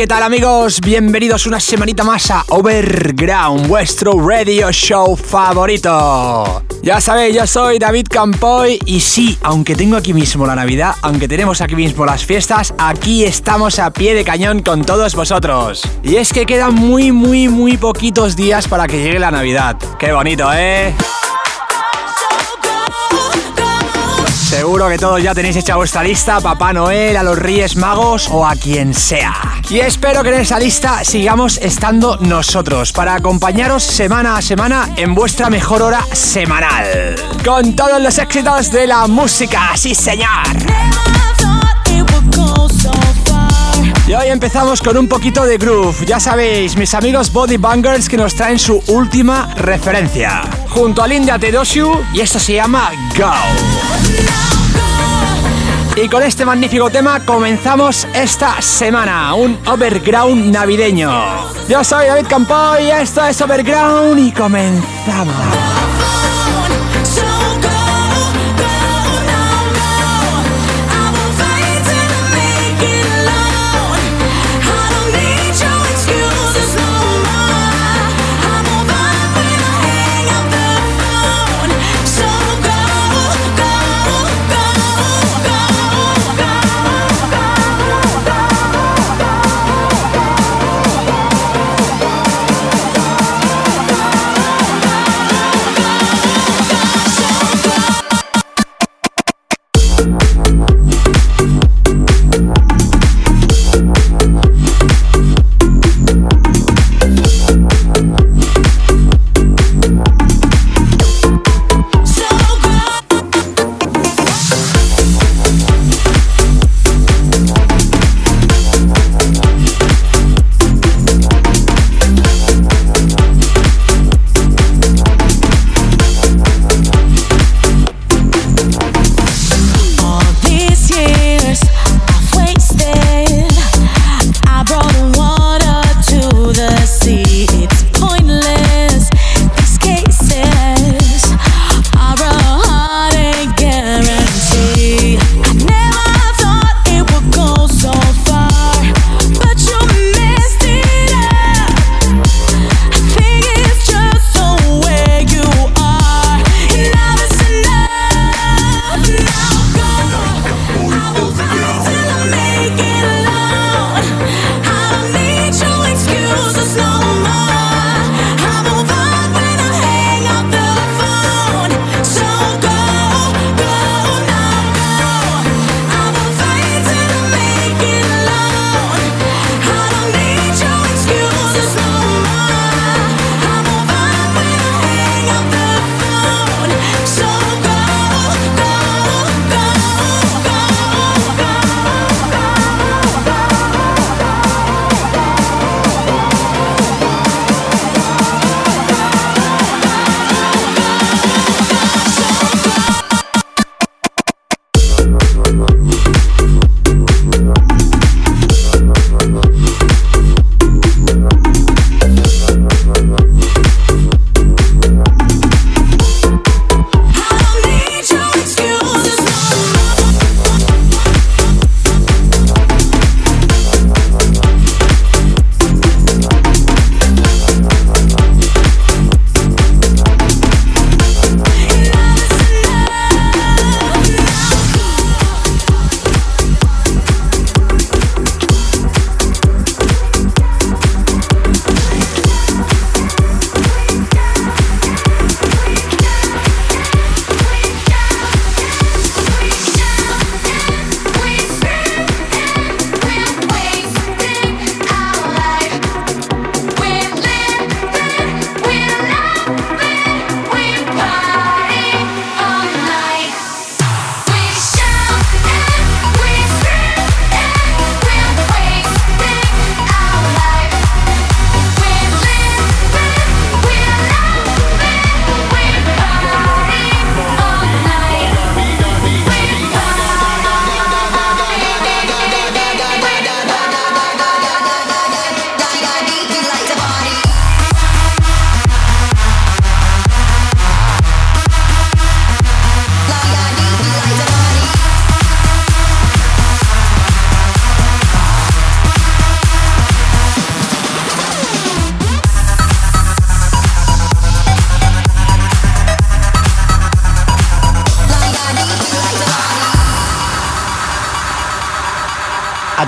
¿qué tal amigos? Bienvenidos una semanita más a Overground, vuestro radio show favorito. Ya sabéis, yo soy David Campoy y sí, aunque tengo aquí mismo la Navidad, aunque tenemos aquí mismo las fiestas, aquí estamos a pie de cañón con todos vosotros. Y es que quedan muy, muy, muy poquitos días para que llegue la Navidad. Qué bonito, ¿eh? Seguro que todos ya tenéis hecha vuestra lista Papá Noel, a los Reyes Magos o a quien sea. Y espero que en esa lista sigamos estando nosotros para acompañaros semana a semana en vuestra mejor hora semanal. Con todos los éxitos de la música, sí señor. Y hoy empezamos con un poquito de groove. Ya sabéis, mis amigos Body Bangers que nos traen su última referencia. Junto a Linda Tedosiu y esto se llama Go. Y con este magnífico tema comenzamos esta semana, un overground navideño. Yo soy David Campoy, esto es Overground y comenzamos.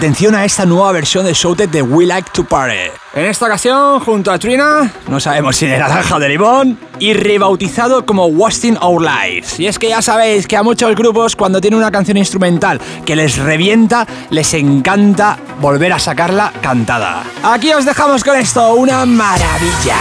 Atención a esta nueva versión de Shouted de We Like to Party. En esta ocasión, junto a Trina, no sabemos si de naranja o de limón, y rebautizado como Wasting Our Lives. Y es que ya sabéis que a muchos grupos, cuando tienen una canción instrumental que les revienta, les encanta volver a sacarla cantada. Aquí os dejamos con esto, una maravilla.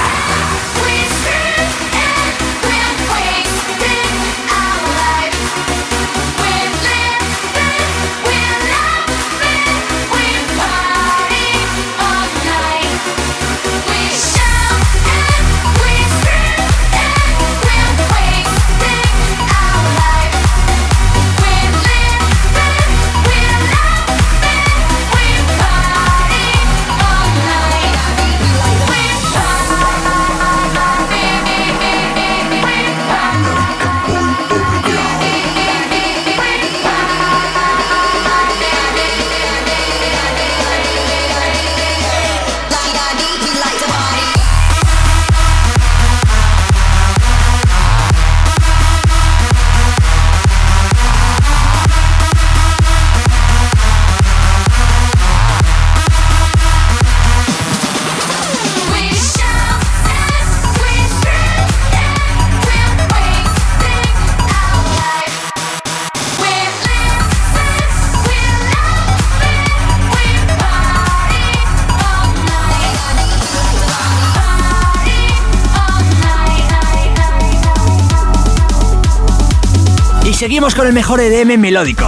Seguimos con el mejor EDM melódico.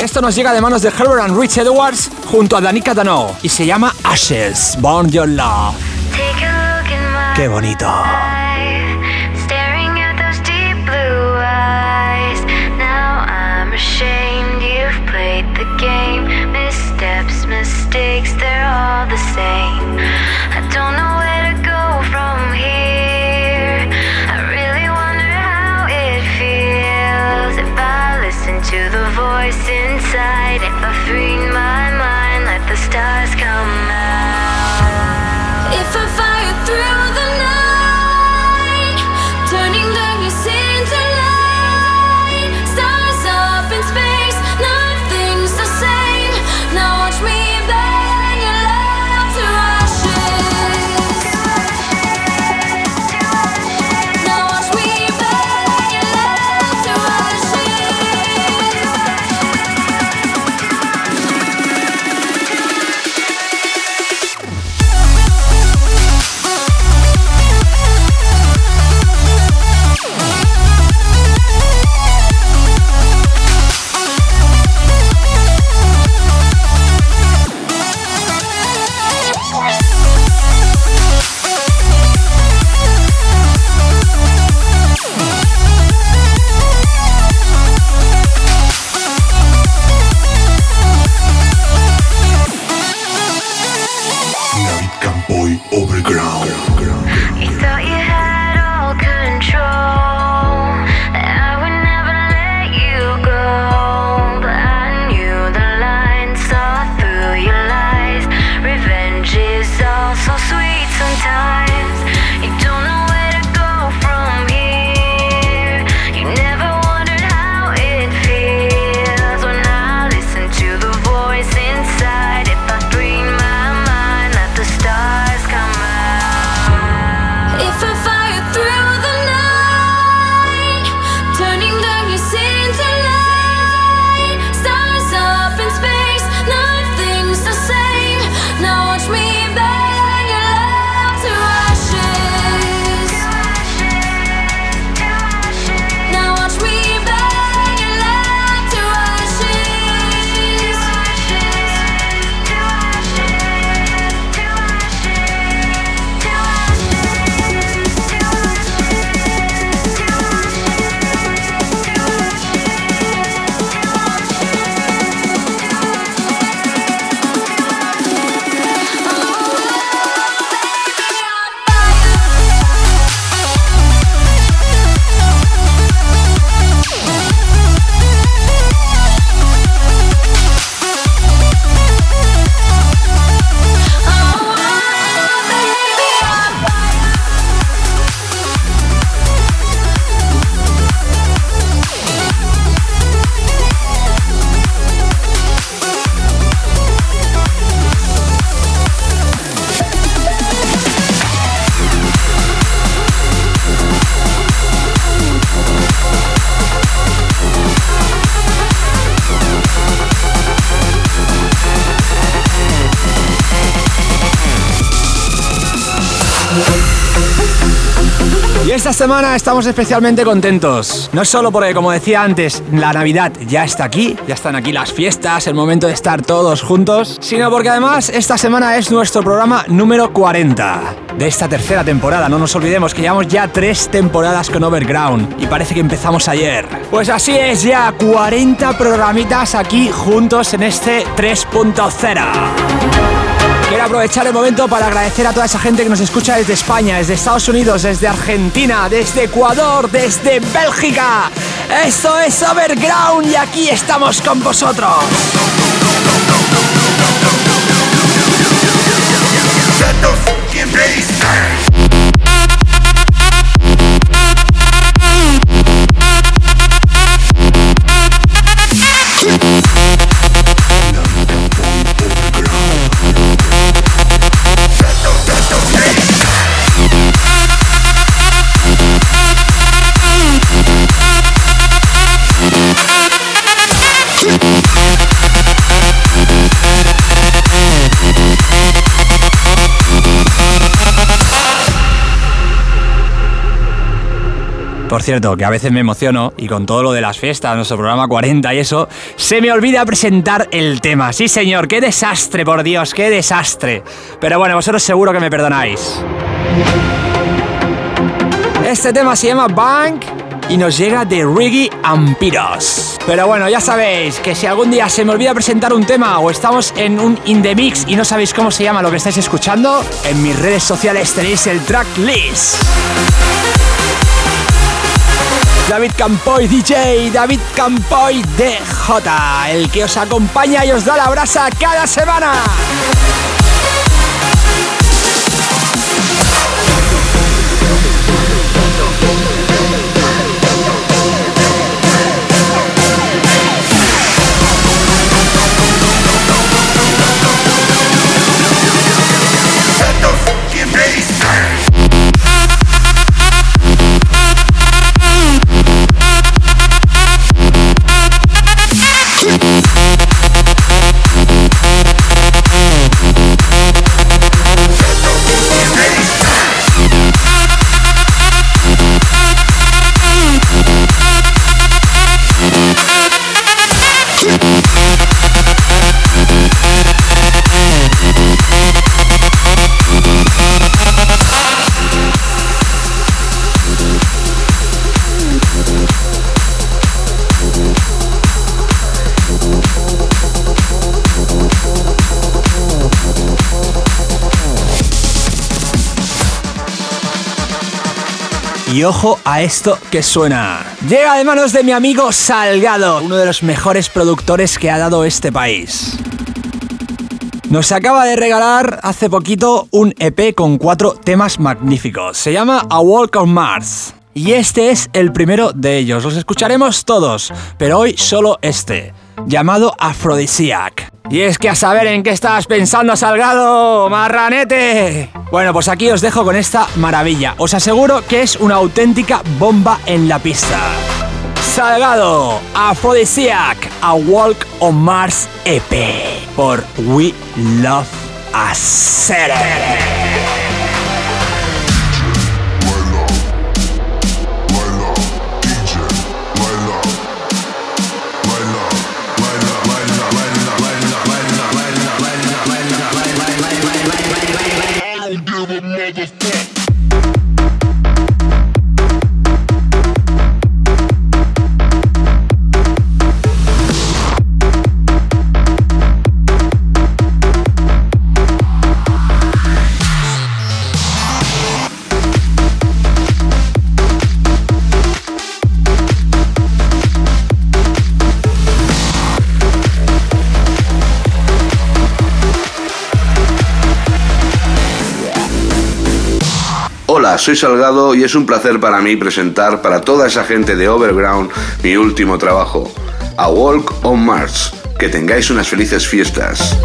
Esto nos llega de manos de Herbert and Rich Edwards junto a Danica Dano y se llama Ashes, Born Your Love. Qué bonito. mistakes, they're all the same. voice in semana estamos especialmente contentos. No solo porque, como decía antes, la Navidad ya está aquí, ya están aquí las fiestas, el momento de estar todos juntos, sino porque además esta semana es nuestro programa número 40 de esta tercera temporada. No nos olvidemos que llevamos ya tres temporadas con Overground y parece que empezamos ayer. Pues así es, ya 40 programitas aquí juntos en este 3.0. Quiero aprovechar el momento para agradecer a toda esa gente que nos escucha desde España, desde Estados Unidos, desde Argentina, desde Ecuador, desde Bélgica. Esto es Overground y aquí estamos con vosotros. Por cierto, que a veces me emociono y con todo lo de las fiestas, nuestro programa 40 y eso, se me olvida presentar el tema. Sí, señor, qué desastre, por Dios, qué desastre. Pero bueno, vosotros seguro que me perdonáis. Este tema se llama Bank y nos llega de Riggy Ampiros. Pero bueno, ya sabéis que si algún día se me olvida presentar un tema o estamos en un in the mix y no sabéis cómo se llama lo que estáis escuchando, en mis redes sociales tenéis el track list. David Campoy DJ, David Campoy DJ, el que os acompaña y os da la brasa cada semana. Y ojo a esto que suena. Llega de manos de mi amigo Salgado, uno de los mejores productores que ha dado este país. Nos acaba de regalar hace poquito un EP con cuatro temas magníficos. Se llama A Walk on Mars. Y este es el primero de ellos. Los escucharemos todos, pero hoy solo este, llamado Aphrodisiac. Y es que a saber en qué estabas pensando, Salgado, marranete. Bueno, pues aquí os dejo con esta maravilla. Os aseguro que es una auténtica bomba en la pista. Salgado, Aphrodisiac, A Walk on Mars EP por We Love a soy Salgado y es un placer para mí presentar para toda esa gente de Overground mi último trabajo, A Walk on Mars. Que tengáis unas felices fiestas.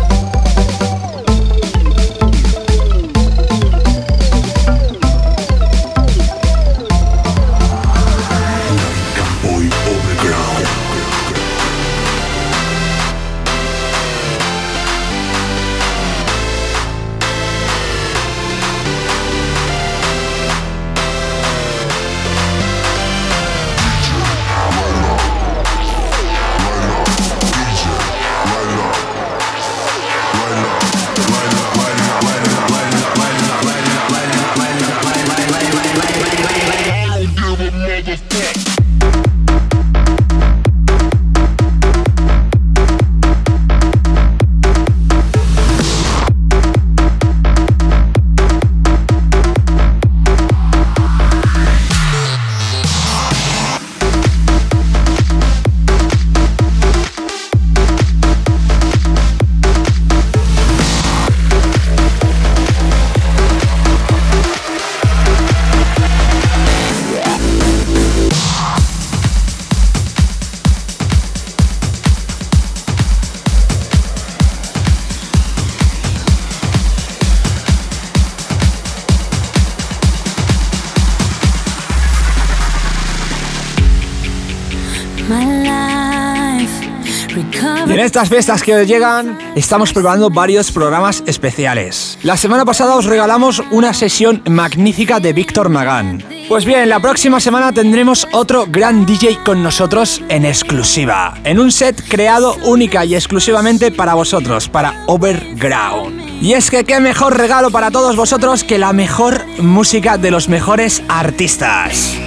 Y en estas fiestas que llegan, estamos preparando varios programas especiales. La semana pasada os regalamos una sesión magnífica de Víctor Magán. Pues bien, la próxima semana tendremos otro gran DJ con nosotros en exclusiva, en un set creado única y exclusivamente para vosotros, para Overground. Y es que qué mejor regalo para todos vosotros que la mejor música de los mejores artistas.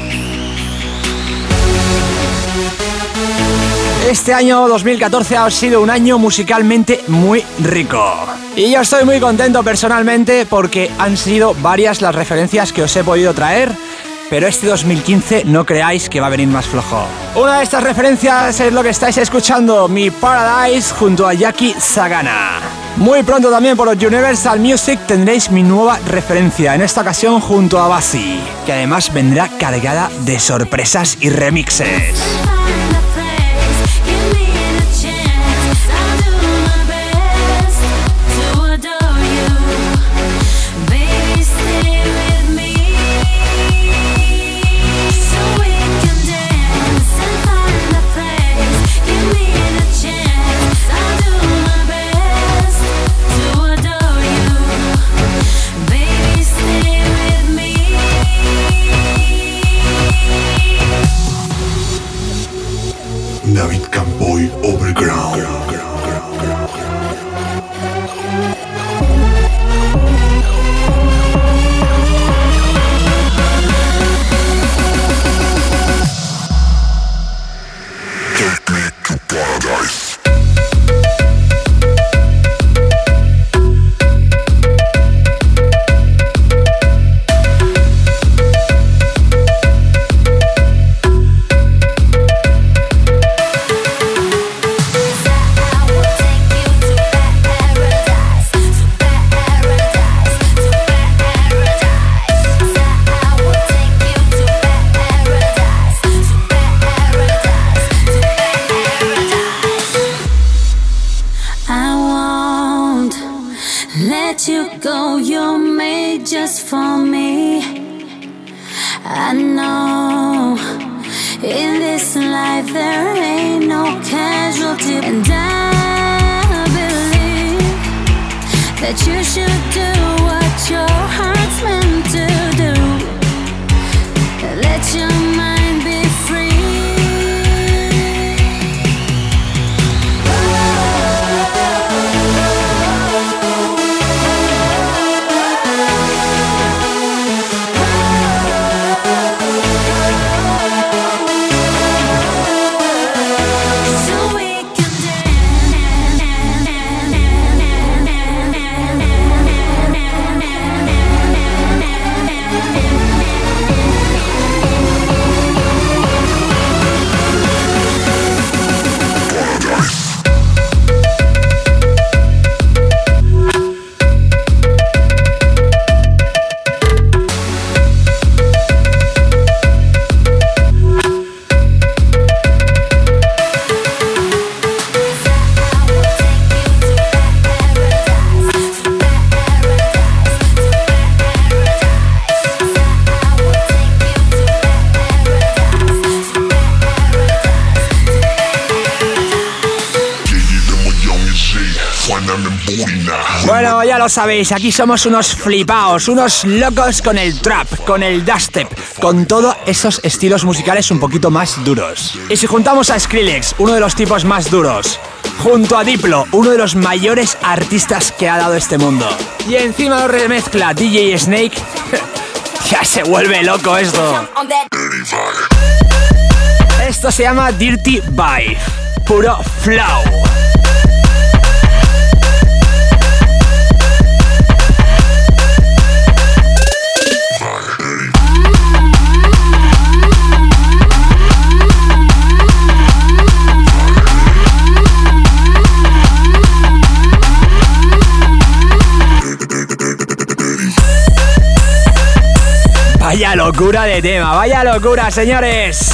Este año 2014 ha sido un año musicalmente muy rico. Y yo estoy muy contento personalmente porque han sido varias las referencias que os he podido traer. Pero este 2015 no creáis que va a venir más flojo. Una de estas referencias es lo que estáis escuchando, Mi Paradise junto a Jackie Sagana. Muy pronto también por Universal Music tendréis mi nueva referencia, en esta ocasión junto a Basi, que además vendrá cargada de sorpresas y remixes. Lo sabéis, aquí somos unos flipaos, unos locos con el trap, con el dubstep, con todos esos estilos musicales un poquito más duros. Y si juntamos a Skrillex, uno de los tipos más duros, junto a Diplo, uno de los mayores artistas que ha dado este mundo, y encima lo remezcla DJ Snake, ya se vuelve loco esto. Esto se llama Dirty Vibe, puro flow. Vaya locura de tema, vaya locura, señores.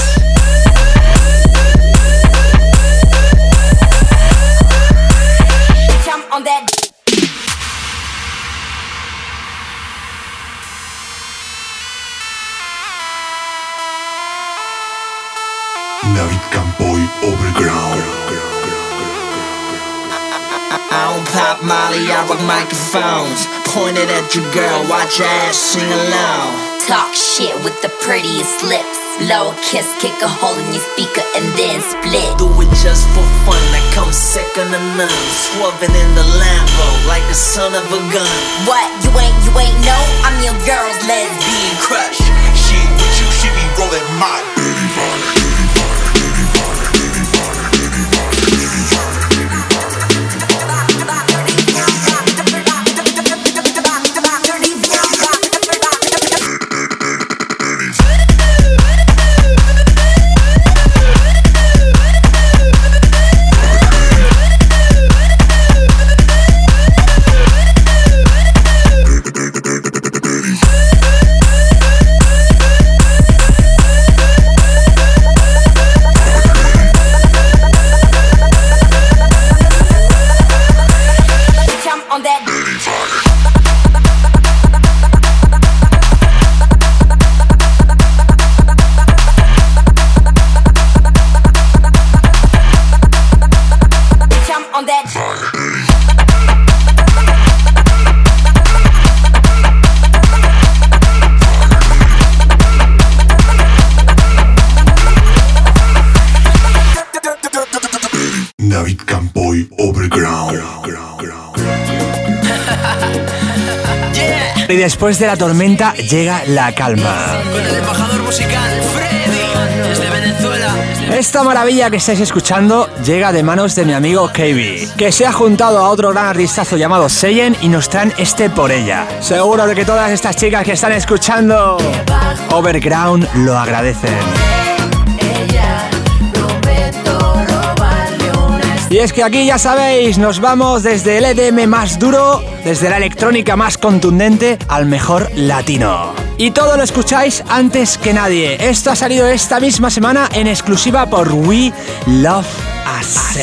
David Campoy Overground. I don't pop Molly, I rock microphones. Pointed at your girl, watch your ass sing along. Talk shit with the prettiest lips. Low kiss, kick a hole in your speaker and then split. Do it just for fun, I come second to none. Swerving in the Lambo like the son of a gun. What? You ain't, you ain't know? I'm your girl's lesbian crush. She with you, she be rolling my Y después de la tormenta llega la calma. Con el embajador musical Freddy, desde Venezuela. Esta maravilla que estáis escuchando llega de manos de mi amigo KB, que se ha juntado a otro gran artistazo llamado Seyen y nos traen este por ella. Seguro de que todas estas chicas que están escuchando Overground lo agradecen. Y es que aquí ya sabéis, nos vamos desde el EDM más duro, desde la electrónica más contundente al mejor latino. Y todo lo escucháis antes que nadie. Esto ha salido esta misma semana en exclusiva por We Love Us.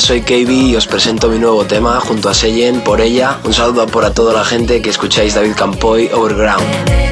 Soy KB y os presento mi nuevo tema junto a Seyen por ella. Un saludo para toda la gente que escucháis David Campoy Overground.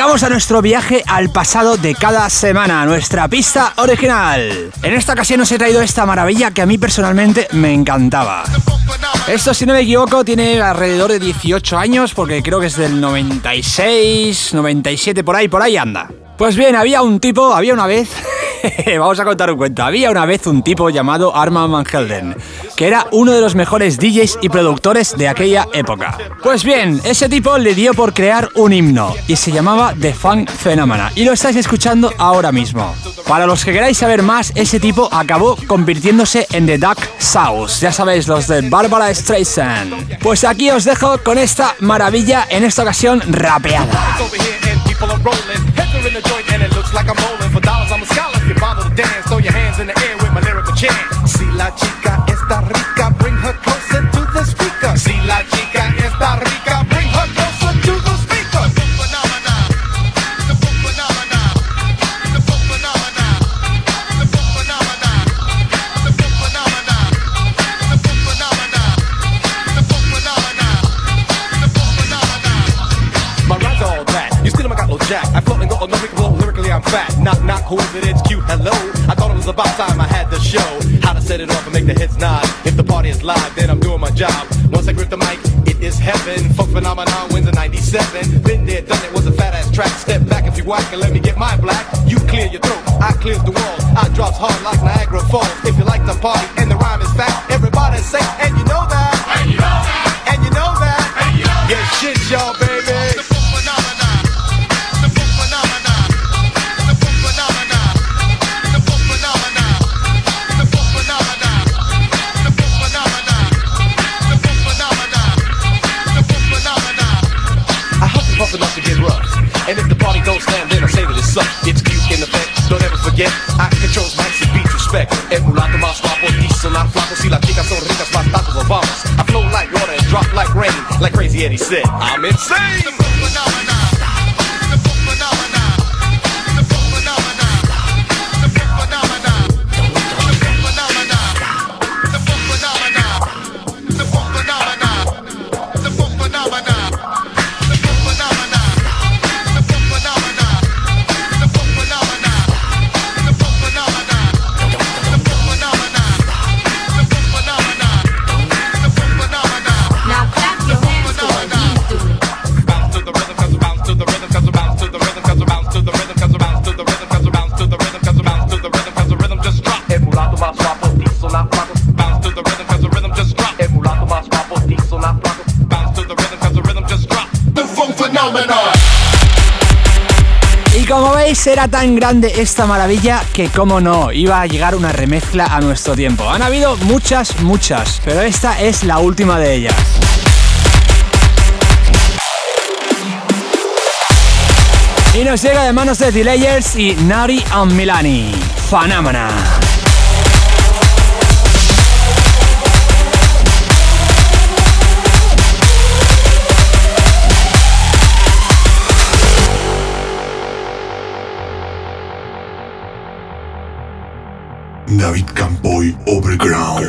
Llegamos a nuestro viaje al pasado de cada semana, nuestra pista original. En esta ocasión os he traído esta maravilla que a mí personalmente me encantaba. Esto, si no me equivoco, tiene alrededor de 18 años, porque creo que es del 96, 97, por ahí, por ahí anda. Pues bien, había un tipo, había una vez Vamos a contar un cuento. Había una vez un tipo llamado Armand Van Helden, que era uno de los mejores DJs y productores de aquella época. Pues bien, ese tipo le dio por crear un himno y se llamaba The Funk Phenomena y lo estáis escuchando ahora mismo. Para los que queráis saber más, ese tipo acabó convirtiéndose en The Duck South, ya sabéis, los de Barbara Streisand. Pues aquí os dejo con esta maravilla, en esta ocasión rapeada. Está rica, bring her closer to the speaker. Si la chica está rica, bring her closer to the speaker. My rhymes all that. You still haven't got no jack. I float and go on no lyrically I'm fat. Knock knock, who is it? It's cute. Hello. I thought it was about time I had the show. How to set it off and make the whack and let me get my black. You clear your throat, I clears the walls. I drops hard like Niagara Falls. If you like the party He said, I'm insane. Veis, era tan grande esta maravilla que, como no, iba a llegar una remezcla a nuestro tiempo. Han habido muchas, muchas, pero esta es la última de ellas. Y nos llega de manos de Delayers y Nari and Milani. Phenomena. David Campoy Overground.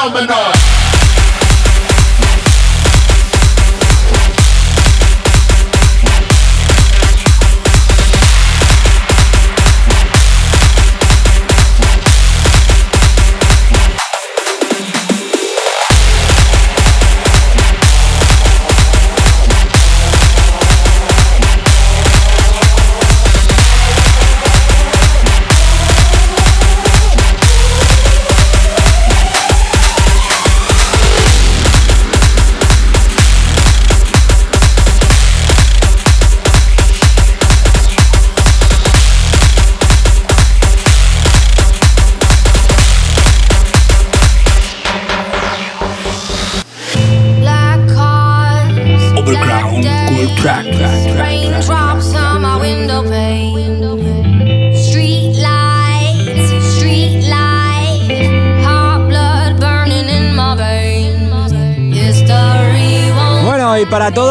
Phenomenon.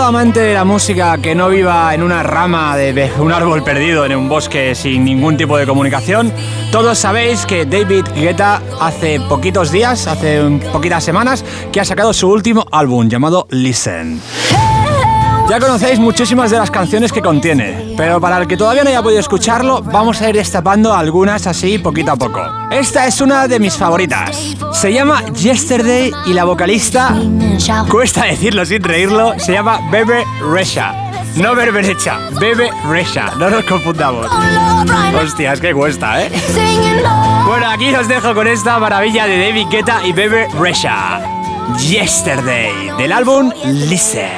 Amante de la música que no viva en una rama de, un árbol perdido en un bosque sin ningún tipo de comunicación, todos sabéis que David Guetta hace poquitos días, hace poquitas semanas, que ha sacado su último álbum llamado Listen. Ya conocéis muchísimas de las canciones que contiene, pero para el que todavía no haya podido escucharlo, vamos a ir destapando algunas así poquito a poco. Esta es una de mis favoritas. Se llama Yesterday y la vocalista, cuesta decirlo sin reírlo, se llama Bebe Resha. No Berberecha, Bebe Resha, no nos confundamos. Hostia, es que cuesta, ¿eh? Bueno, aquí os dejo con esta maravilla de David Guetta y Bebe Resha. Yesterday, del álbum Listen.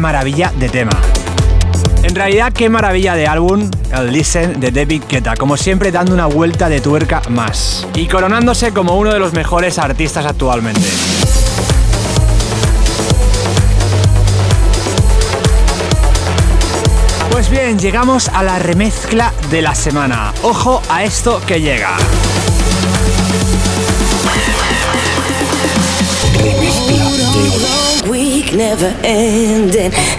Maravilla de tema. En realidad, qué maravilla de álbum, el Listen de David Guetta, como siempre dando una vuelta de tuerca más y coronándose como uno de los mejores artistas actualmente. Pues bien, llegamos a la remezcla de la semana. Ojo a esto que llega.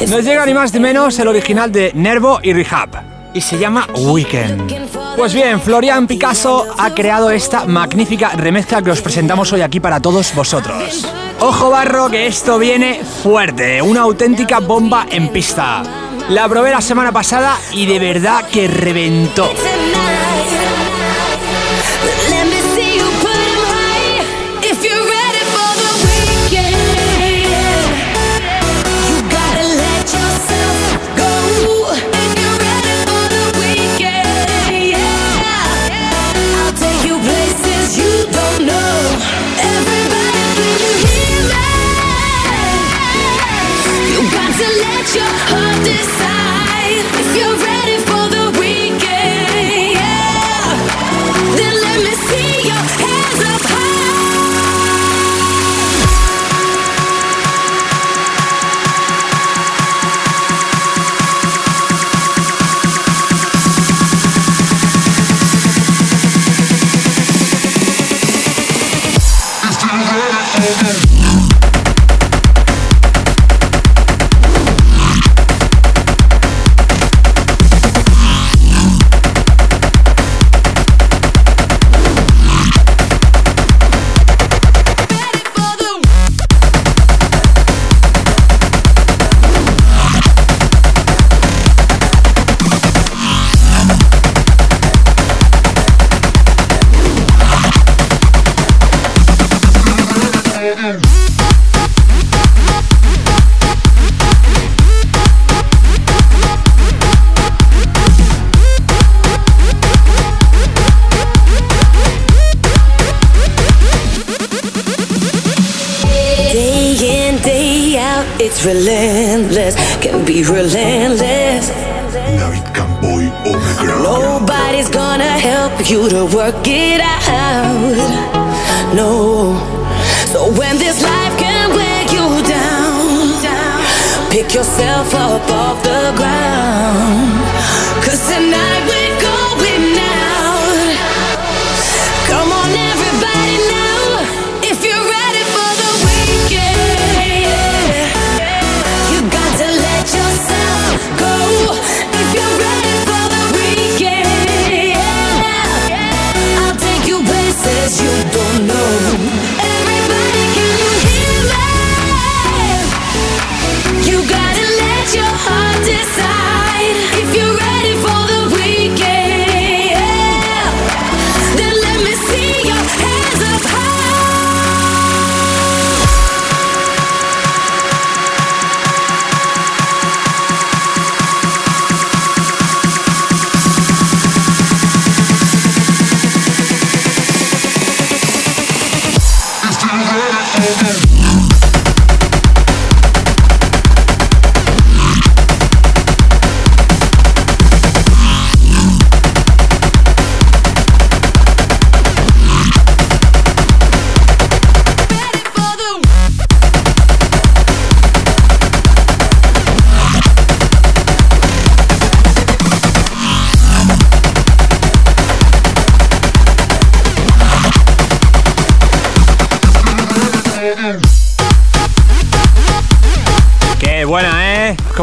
Nos llega ni más ni menos el original de Nervo y Rehab y se llama Weekend. Pues bien, Florian Picasso ha creado esta magnífica remezcla que os presentamos hoy aquí para todos vosotros. Ojo barro que esto viene fuerte, una auténtica bomba en pista. La probé la semana pasada y de verdad que reventó.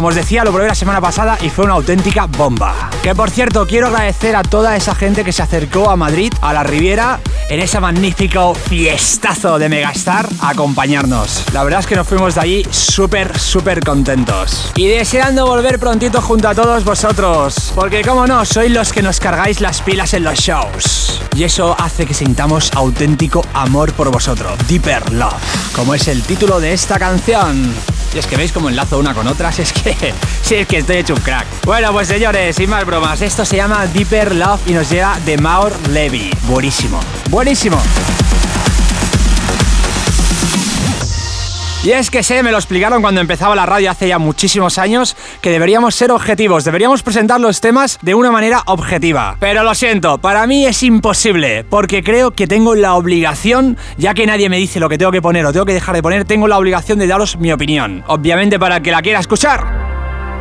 Como os decía, lo probé la semana pasada y fue una auténtica bomba. Que por cierto, quiero agradecer a toda esa gente que se acercó a Madrid, a la Riviera, en ese magnífico fiestazo de Megastar, a acompañarnos. La verdad es que nos fuimos de allí súper, súper contentos. Y deseando volver prontito junto a todos vosotros. Porque, como no, sois los que nos cargáis las pilas en los shows. Y eso hace que sintamos auténtico amor por vosotros. Deeper Love, como es el título de esta canción. Y es que veis cómo enlazo una con otras, es que, sí, es que estoy hecho un crack. Bueno, pues señores, sin más bromas, esto se llama Deeper Love y nos llega de Maur Levy. Buenísimo, buenísimo. Y es que sé, me lo explicaron cuando empezaba la radio hace ya muchísimos años, que deberíamos ser objetivos, deberíamos presentar los temas de una manera objetiva. Pero lo siento, para mí es imposible, porque creo que tengo la obligación, ya que nadie me dice lo que tengo que poner o tengo que dejar de poner, tengo la obligación de daros mi opinión. Obviamente para el que la quiera escuchar.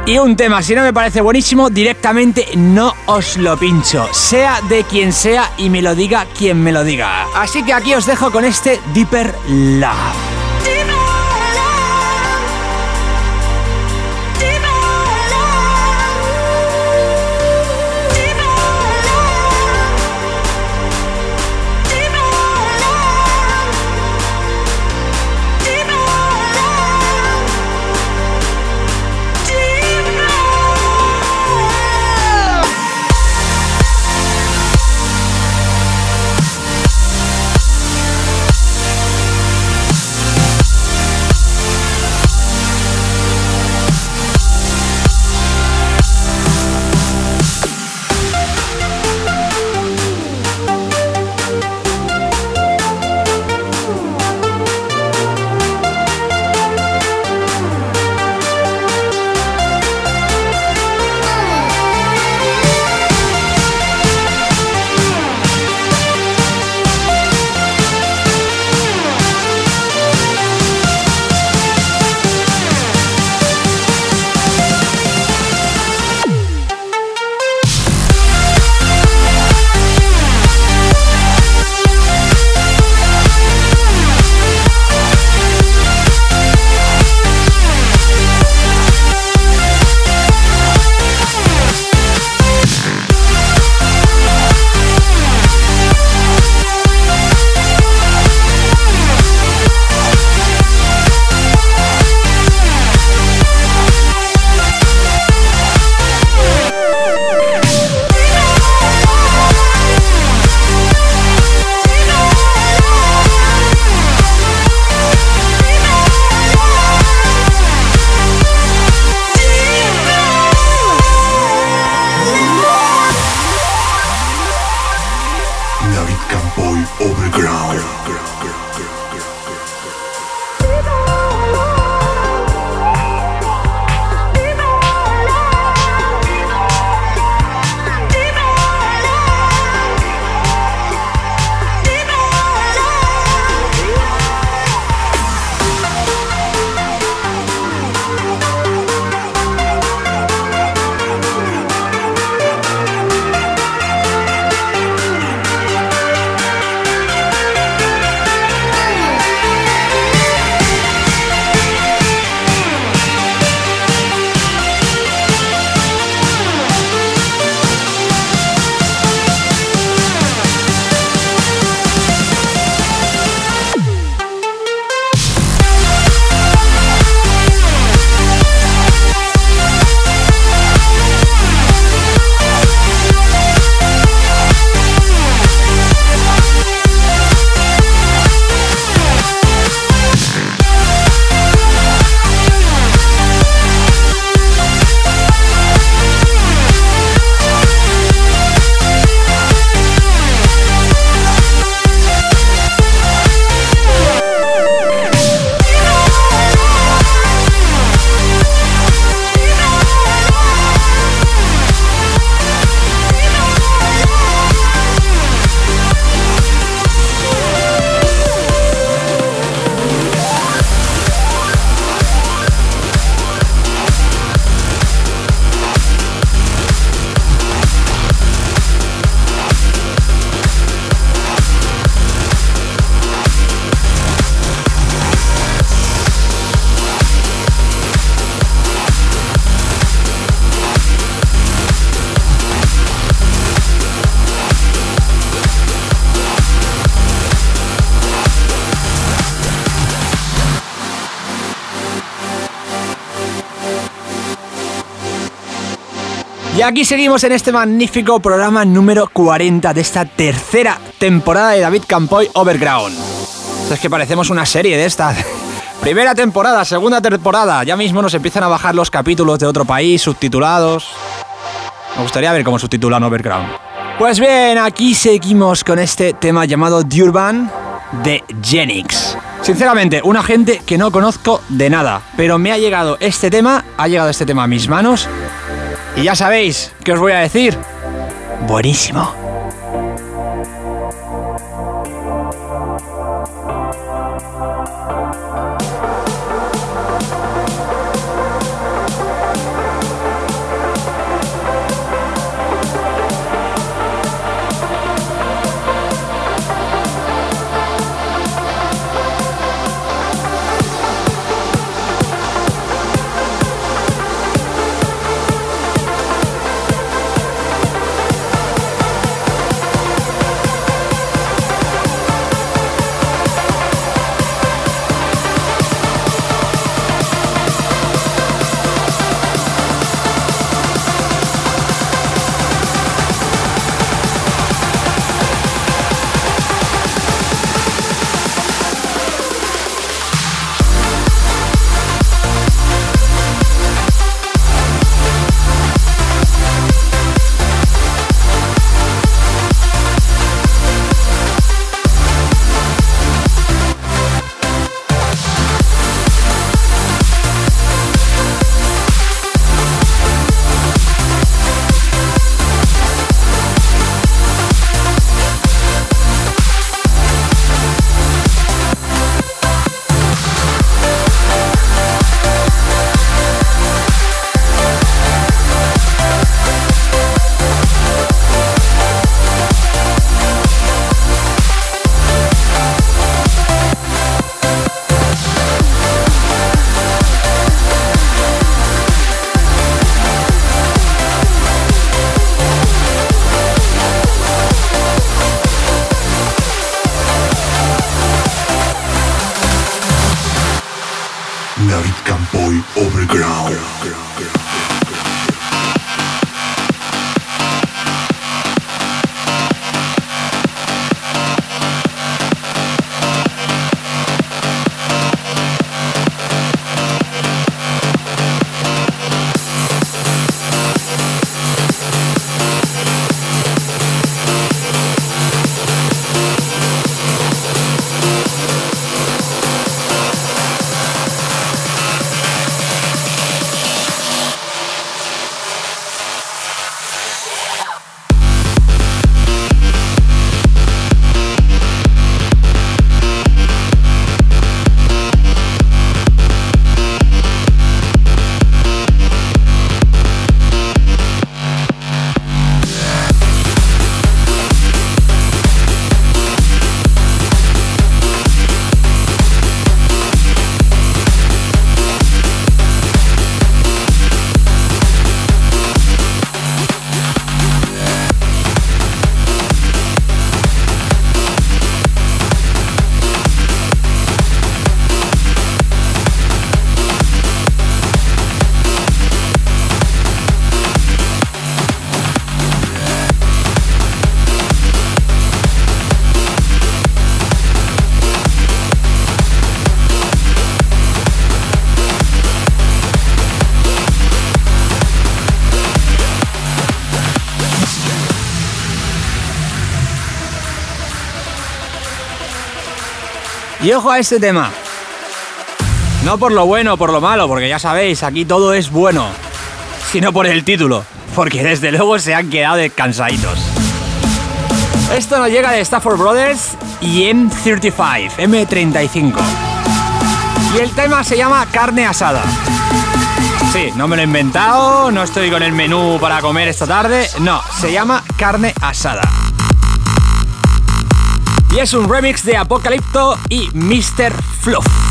Y un tema, si no me parece buenísimo, directamente no os lo pincho. Sea de quien sea y me lo diga quien me lo diga. Así que aquí os dejo con este Deeper Love. Y aquí seguimos en este magnífico programa número 40 de esta tercera temporada de David Campoy Overground. Es que parecemos una serie de estas. Primera temporada, segunda temporada. Ya mismo nos empiezan a bajar los capítulos de otro país, subtitulados. Me gustaría ver cómo subtitulan Overground. Pues bien, aquí seguimos con este tema llamado Durban de Genix. Sinceramente, una gente que no conozco de nada, pero me ha llegado este tema, ha llegado este tema a mis manos y ya sabéis, ¿qué os voy a decir? Buenísimo. Ojo a este tema. No por lo bueno o por lo malo, porque ya sabéis, aquí todo es bueno, sino por el título, porque desde luego se han quedado descansaditos. Esto nos llega de Stafford Brothers y M35, M35. Y el tema se llama carne asada. Sí, no me lo he inventado, no estoy con el menú para comer esta tarde, no, se llama carne asada. Y es un remix de Apocalipto y Mr. Fluff.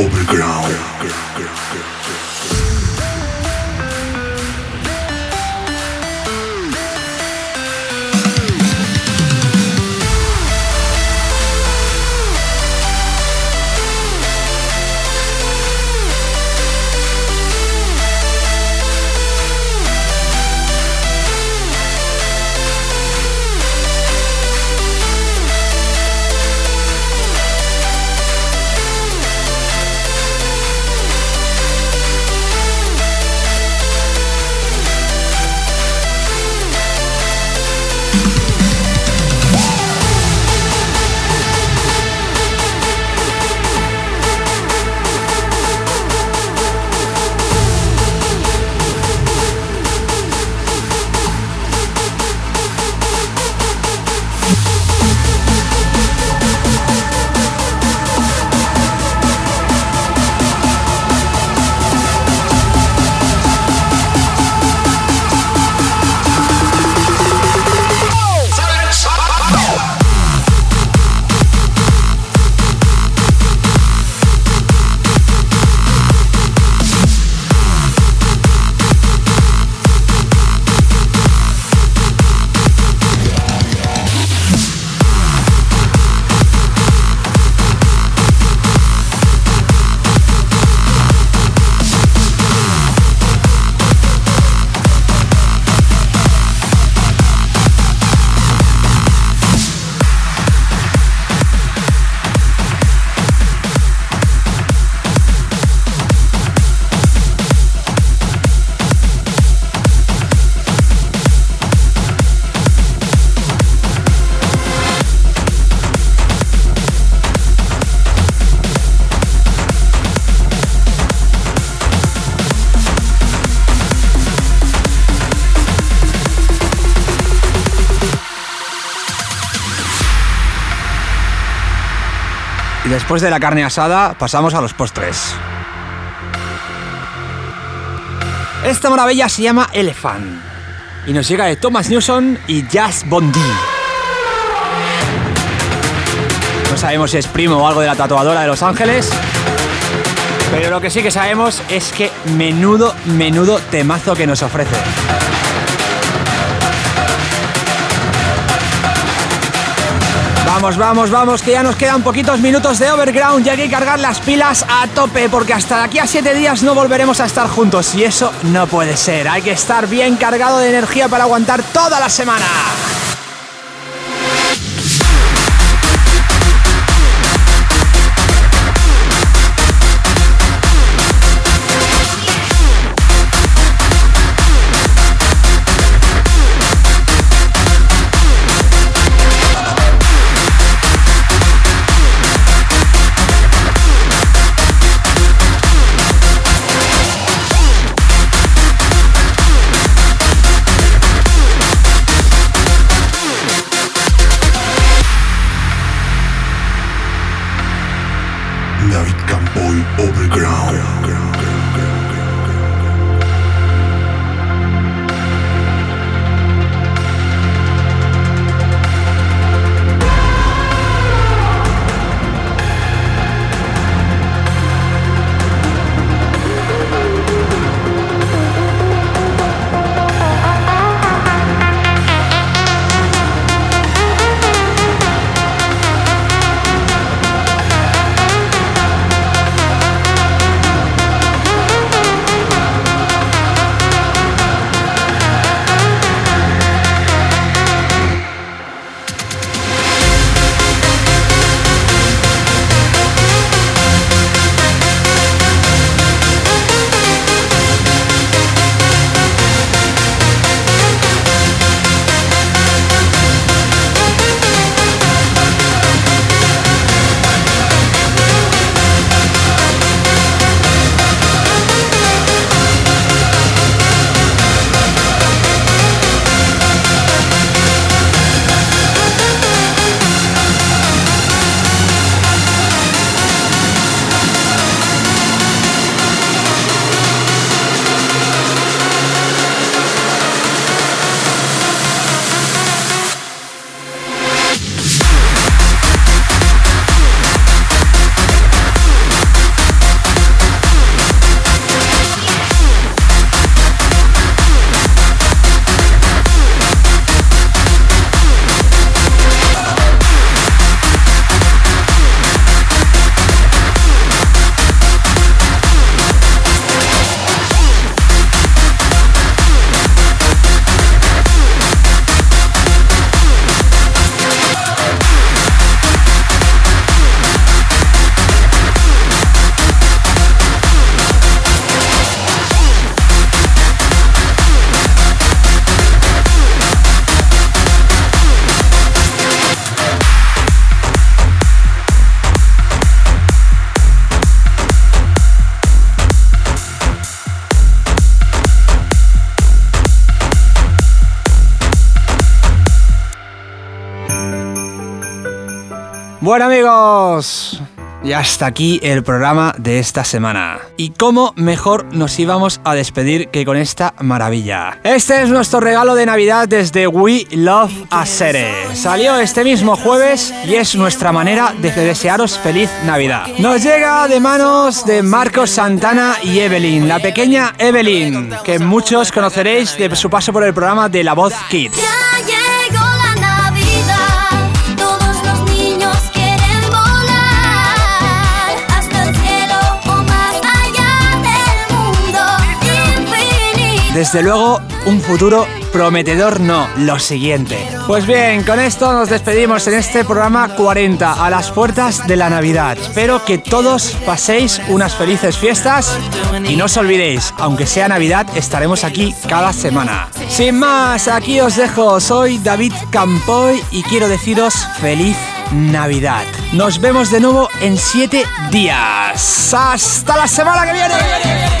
Overground. Después de la carne asada, pasamos a los postres. Esta maravilla se llama Elephant. Y nos llega de Thomas Newson y Jazz Bondi. No sabemos si es primo o algo de la tatuadora de Los Ángeles. Pero lo que sí que sabemos es que menudo, menudo temazo que nos ofrece. Vamos, vamos, vamos, que ya nos quedan poquitos minutos de Overground y hay que cargar las pilas a tope porque hasta de aquí a 7 días no volveremos a estar juntos y eso no puede ser. Hay que estar bien cargado de energía para aguantar toda la semana. Bueno amigos, y hasta aquí el programa de esta semana. ¿Y cómo mejor nos íbamos a despedir que con esta maravilla? Este es nuestro regalo de Navidad desde We Love a Sere. Salió este mismo jueves y es nuestra manera de desearos feliz Navidad. Nos llega de manos de Marcos Santana y Evelyn, la pequeña Evelyn, que muchos conoceréis de su paso por el programa de La Voz Kids. Desde luego, un futuro prometedor no, lo siguiente. Pues bien, con esto nos despedimos en este programa 40 a las puertas de la Navidad. Espero que todos paséis unas felices fiestas y no os olvidéis, aunque sea Navidad, estaremos aquí cada semana. Sin más, aquí os dejo, soy David Campoy y quiero deciros feliz Navidad. Nos vemos de nuevo en 7 días. ¡Hasta la semana que viene!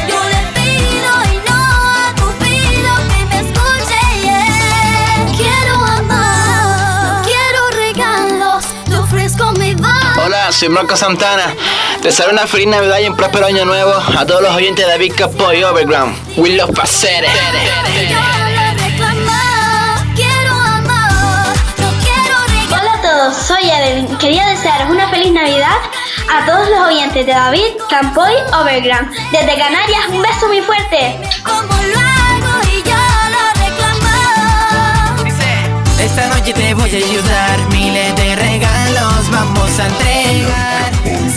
Hola, soy Marco Santana. Deseo una feliz Navidad y un próspero año nuevo a todos los oyentes de David Capoy Overground. We love Paceres. Hola a todos, soy Evelyn. Quería desearos una feliz Navidad a todos los oyentes de David Campoy Overground. Desde Canarias, un beso muy fuerte. Esta noche te voy a ayudar, miles de regalos vamos a entregar.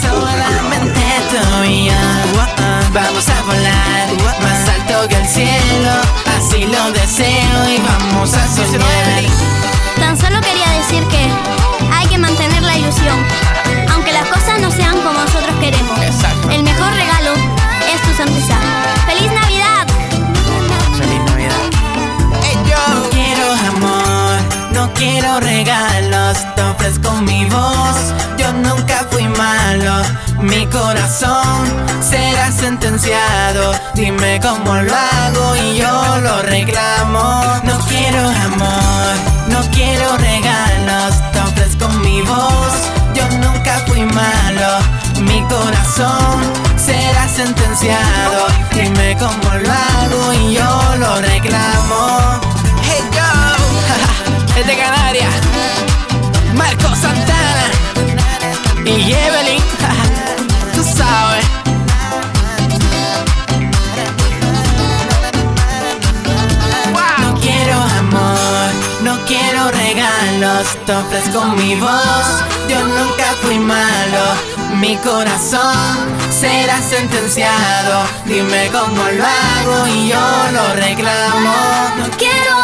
Solamente tú y yo. Vamos a volar más alto que el cielo, así lo deseo y vamos a soñar. Tan solo quería decir que hay que mantener la ilusión, aunque las cosas no sean como nosotros queremos. El mejor regalo es tu sonrisa. ¡Feliz Navidad! Feliz Navidad. No quiero amor, no quiero regalos, te ofrezco mi voz. Yo mi corazón será sentenciado. Dime cómo lo hago y yo lo reclamo. No quiero amor, no quiero regalos, te ofrezco mi voz. Yo nunca fui malo, mi corazón será sentenciado. Dime cómo lo hago y yo lo reclamo. Hey yo, es de Canarias, Marco Santana te ofrezco mi voz. Yo nunca fui malo, mi corazón será sentenciado. Dime cómo lo hago y yo lo reclamo. No quiero